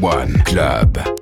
One Club.